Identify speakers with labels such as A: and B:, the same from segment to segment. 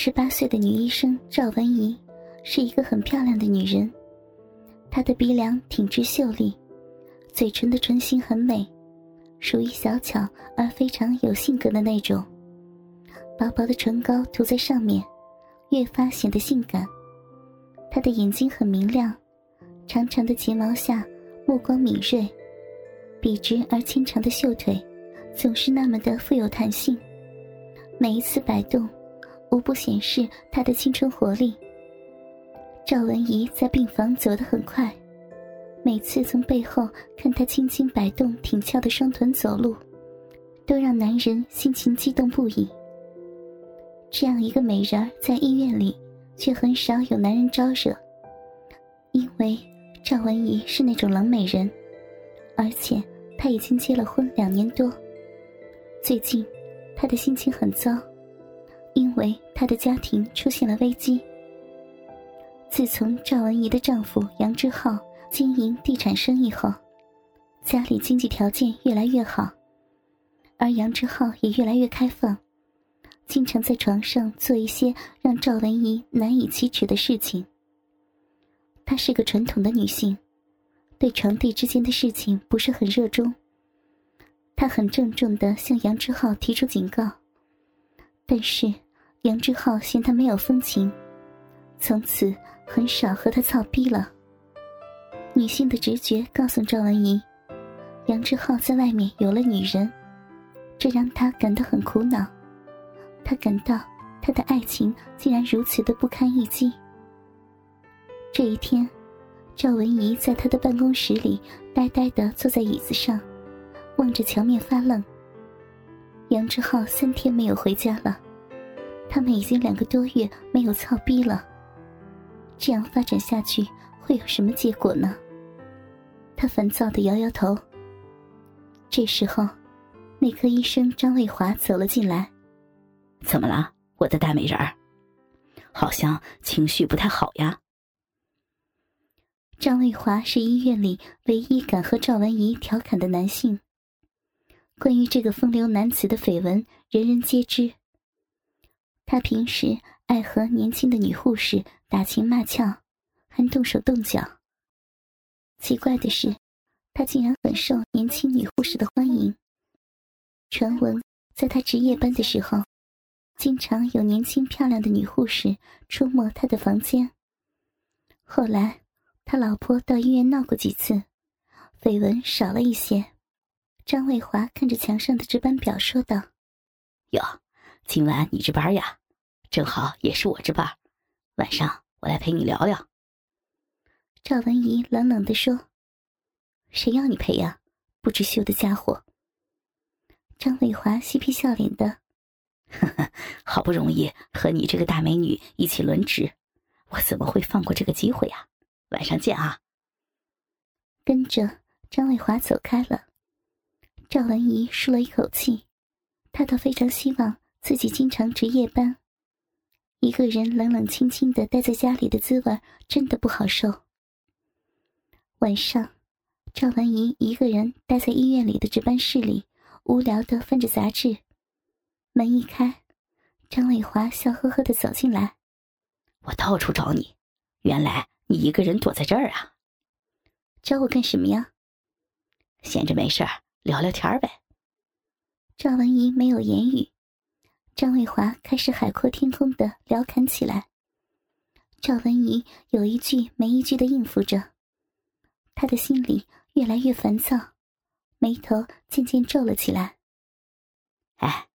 A: 十八岁的女医生赵文怡是一个很漂亮的女人，她的鼻梁挺直秀丽，嘴唇的唇形很美，属于小巧而非常有性格的那种。薄薄的唇膏涂在上面，越发显得性感。她的眼睛很明亮，长长的睫毛下目光敏锐，笔直而纤长的秀腿总是那么的富有弹性，每一次摆动。无不显示她的青春活力。赵文怡在病房走得很快，每次从背后看她轻轻摆动挺翘的双臀走路，都让男人心情激动不已。这样一个美人儿在医院里，却很少有男人招惹，因为赵文怡是那种冷美人，而且她已经结了婚两年多。最近，她的心情很糟。因为她的家庭出现了危机。自从赵文怡的丈夫杨之浩经营地产生意后，家里经济条件越来越好，而杨之浩也越来越开放，经常在床上做一些让赵文怡难以启齿的事情。她是个传统的女性，对床地之间的事情不是很热衷。她很郑重地向杨之浩提出警告，但是。杨之浩嫌他没有风情，从此很少和他操逼了。女性的直觉告诉赵文怡，杨之浩在外面有了女人，这让她感到很苦恼。她感到他的爱情竟然如此的不堪一击。这一天，赵文怡在他的办公室里呆呆的坐在椅子上，望着墙面发愣。杨之浩三天没有回家了。他们已经两个多月没有操逼了。这样发展下去会有什么结果呢？他烦躁的摇摇头。这时候，内科医生张卫华走了进来。
B: 怎么了，我的大美人儿？好像情绪不太好呀。
A: 张卫华是医院里唯一敢和赵文怡调侃的男性。关于这个风流男子的绯闻，人人皆知。他平时爱和年轻的女护士打情骂俏，还动手动脚。奇怪的是，他竟然很受年轻女护士的欢迎。传闻，在他值夜班的时候，经常有年轻漂亮的女护士出没他的房间。后来，他老婆到医院闹过几次，绯闻少了一些。张卫华看着墙上的值班表说道：“
B: 哟。”今晚你值班呀，正好也是我值班，晚上我来陪你聊聊。
A: 赵文怡冷冷的说：“谁要你陪呀？不知羞的家伙！”张伟华嬉皮笑脸的：“
B: 呵呵，好不容易和你这个大美女一起轮值，我怎么会放过这个机会呀？晚上见啊！”
A: 跟着张伟华走开了。赵文怡舒了一口气，她倒非常希望。自己经常值夜班，一个人冷冷清清的待在家里的滋味真的不好受。晚上，赵文怡一个人待在医院里的值班室里，无聊的翻着杂志。门一开，张伟华笑呵呵的走进来：“
B: 我到处找你，原来你一个人躲在这儿啊？
A: 找我干什么呀？
B: 闲着没事聊聊天呗。”
A: 赵文怡没有言语。张卫华开始海阔天空的聊侃起来，赵文怡有一句没一句的应付着，他的心里越来越烦躁，眉头渐渐皱了起来。
B: 哎，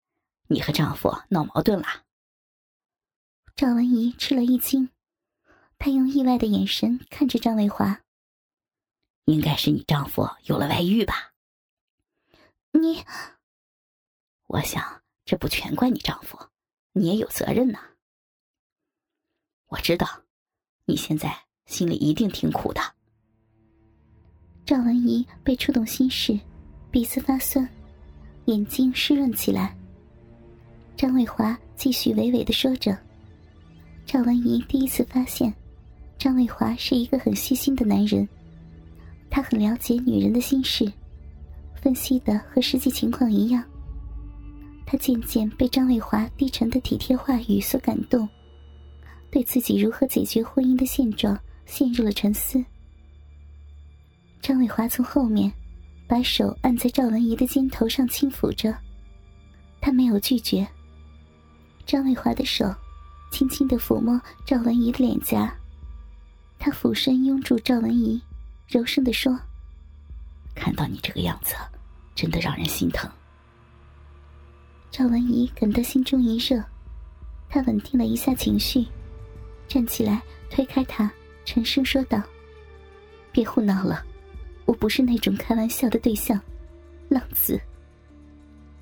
B: 你和丈夫闹矛盾了？
A: 赵文怡吃了一惊，她用意外的眼神看着张卫华。
B: 应该是你丈夫有了外遇吧？
A: 你，
B: 我想。这不全怪你丈夫，你也有责任呐。我知道，你现在心里一定挺苦的。
A: 赵文怡被触动心事，鼻子发酸，眼睛湿润起来。张卫华继续娓娓的说着：“赵文怡第一次发现，张卫华是一个很细心的男人，他很了解女人的心事，分析的和实际情况一样。”他渐渐被张伟华低沉的体贴话语所感动，对自己如何解决婚姻的现状陷入了沉思。张伟华从后面把手按在赵文怡的肩头上轻抚着，他没有拒绝。张伟华的手轻轻的抚摸赵文怡的脸颊，他俯身拥住赵文怡，柔声的说：“
B: 看到你这个样子，真的让人心疼。”
A: 赵文怡感到心中一热，她稳定了一下情绪，站起来推开他，沉声说道：“别胡闹了，我不是那种开玩笑的对象，浪子。”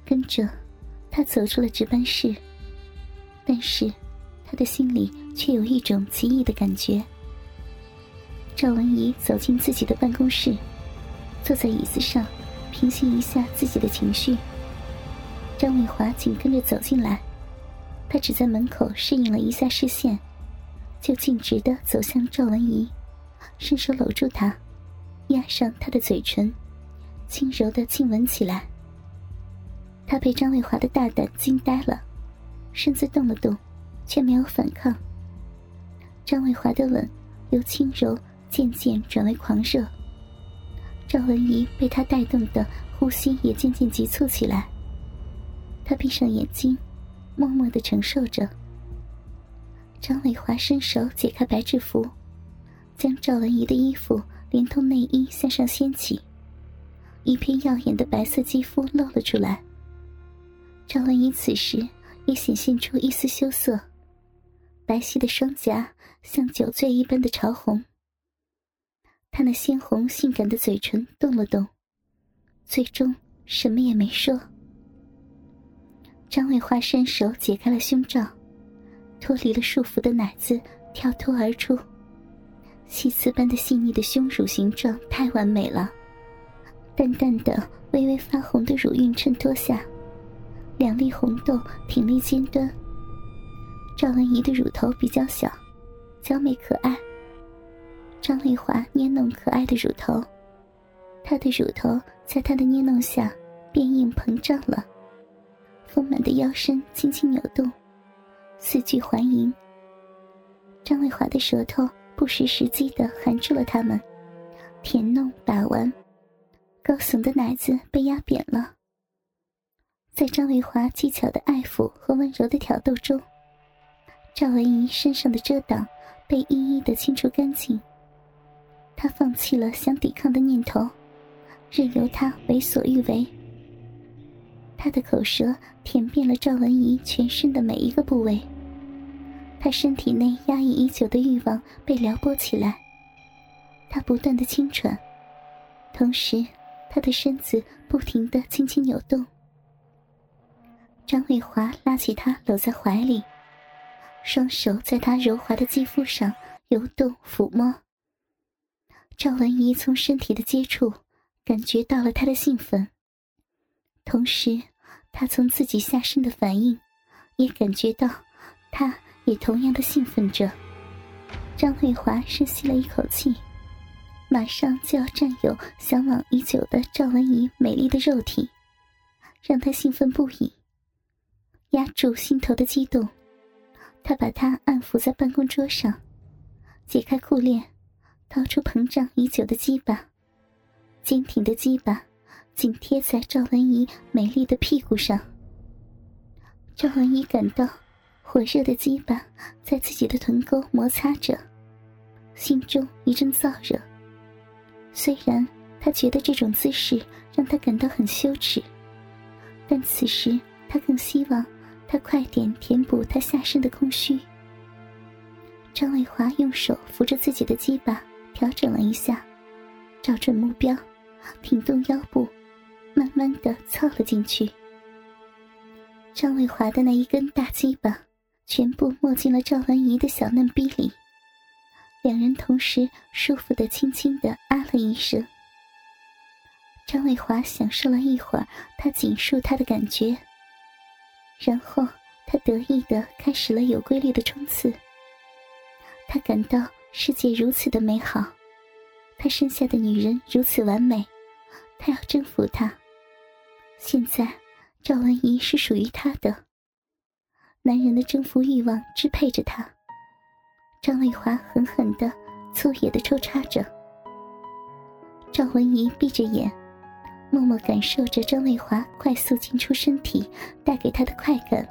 A: 跟着，他走出了值班室。但是，他的心里却有一种奇异的感觉。赵文怡走进自己的办公室，坐在椅子上，平息一下自己的情绪。张伟华紧跟着走进来，他只在门口适应了一下视线，就径直的走向赵文怡，伸手搂住她，压上她的嘴唇，轻柔的亲吻起来。他被张伟华的大胆惊呆了。身子动了动，却没有反抗。张伟华的吻由轻柔渐渐转为狂热，赵文怡被他带动的呼吸也渐渐急促起来。他闭上眼睛，默默的承受着。张伟华伸手解开白制服，将赵文怡的衣服连同内衣向上掀起，一片耀眼的白色肌肤露了出来。赵文怡此时。也显现出一丝羞涩，白皙的双颊像酒醉一般的潮红。他那鲜红性感的嘴唇动了动，最终什么也没说。张卫华伸手解开了胸罩，脱离了束缚的奶子跳脱而出，细丝般的细腻的胸乳形状太完美了，淡淡的、微微发红的乳晕衬托下。两粒红豆挺立尖端。赵文怡的乳头比较小，娇美可爱。张丽华捏弄可爱的乳头，她的乳头在他的捏弄下变硬膨胀了，丰满的腰身轻轻扭动，四句环迎。张卫华的舌头不失时机的含住了它们，舔弄把玩，高耸的奶子被压扁了。在张伟华技巧的爱抚和温柔的挑逗中，赵文怡身上的遮挡被一一的清除干净。她放弃了想抵抗的念头，任由他为所欲为。他的口舌舔遍了赵文怡全身的每一个部位，他身体内压抑已久的欲望被撩拨起来。他不断的轻喘，同时他的身子不停的轻轻扭动。张伟华拉起他搂在怀里，双手在他柔滑的肌肤上游动抚摸。赵文怡从身体的接触感觉到了他的兴奋，同时，他从自己下身的反应也感觉到，他也同样的兴奋着。张伟华深吸了一口气，马上就要占有向往已久的赵文怡美丽的肉体，让他兴奋不已。压住心头的激动，他把她按伏在办公桌上，解开裤链，掏出膨胀已久的鸡巴，坚挺的鸡巴紧贴在赵文怡美丽的屁股上。赵文怡感到火热的鸡巴在自己的臀沟摩擦着，心中一阵燥热。虽然她觉得这种姿势让她感到很羞耻，但此时她更希望。他快点填补他下身的空虚。张伟华用手扶着自己的鸡巴，调整了一下，找准目标，挺动腰部，慢慢的凑了进去。张伟华的那一根大鸡巴全部没进了赵文怡的小嫩逼里，两人同时舒服的轻轻的啊了一声。张伟华享受了一会儿他紧束他的感觉。然后，他得意的开始了有规律的冲刺。他感到世界如此的美好，他生下的女人如此完美，他要征服她。现在，赵文怡是属于他的。男人的征服欲望支配着他。张卫华狠狠的、粗野的抽插着。赵文怡闭着眼，默默感受着张卫华快速进出身体带给他的快感。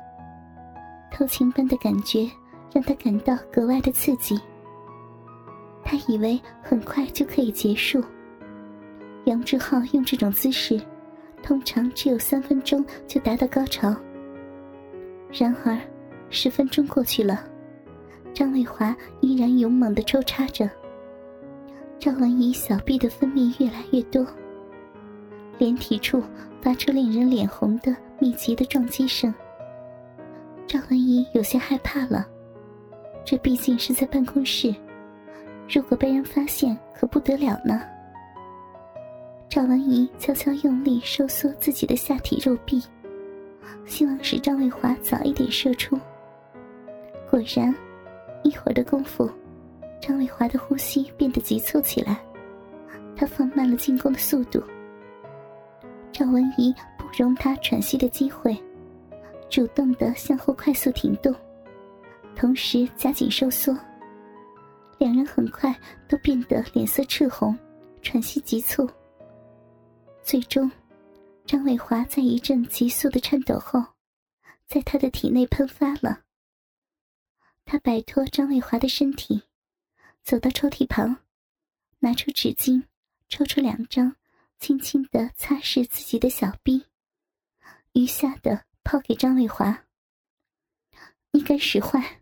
A: 偷情般的感觉让他感到格外的刺激。他以为很快就可以结束。杨志浩用这种姿势，通常只有三分钟就达到高潮。然而，十分钟过去了，张卫华依然勇猛的抽插着。赵文怡小臂的分泌越来越多，连体处发出令人脸红的密集的撞击声。赵文怡有些害怕了，这毕竟是在办公室，如果被人发现可不得了呢。赵文怡悄悄用力收缩自己的下体肉壁，希望使张卫华早一点射出。果然，一会儿的功夫，张卫华的呼吸变得急促起来，他放慢了进攻的速度。赵文怡不容他喘息的机会。主动的向后快速停动，同时加紧收缩。两人很快都变得脸色赤红，喘息急促。最终，张伟华在一阵急速的颤抖后，在他的体内喷发了。他摆脱张伟华的身体，走到抽屉旁，拿出纸巾，抽出两张，轻轻的擦拭自己的小臂，余下的。抛给张伟华。你敢使坏，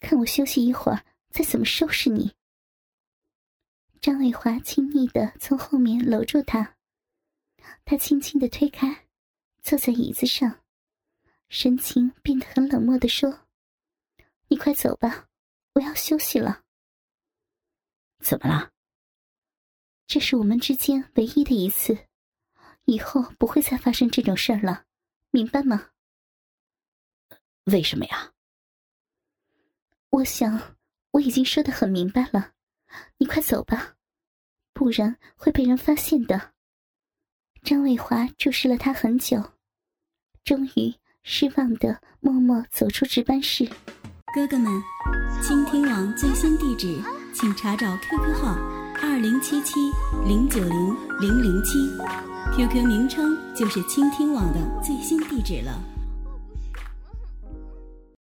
A: 看我休息一会儿，再怎么收拾你。张伟华亲昵的从后面搂住他，他轻轻的推开，坐在椅子上，神情变得很冷漠的说：“你快走吧，我要休息了。”
B: 怎么了？
A: 这是我们之间唯一的一次，以后不会再发生这种事儿了，明白吗？
B: 为什么呀？
A: 我想我已经说的很明白了，你快走吧，不然会被人发现的。张伟华注视了他很久，终于失望的默默走出值班室。
C: 哥哥们，倾听网最新地址，请查找 QQ 号二零七七零九零零零七，QQ 名称就是倾听网的最新地址了。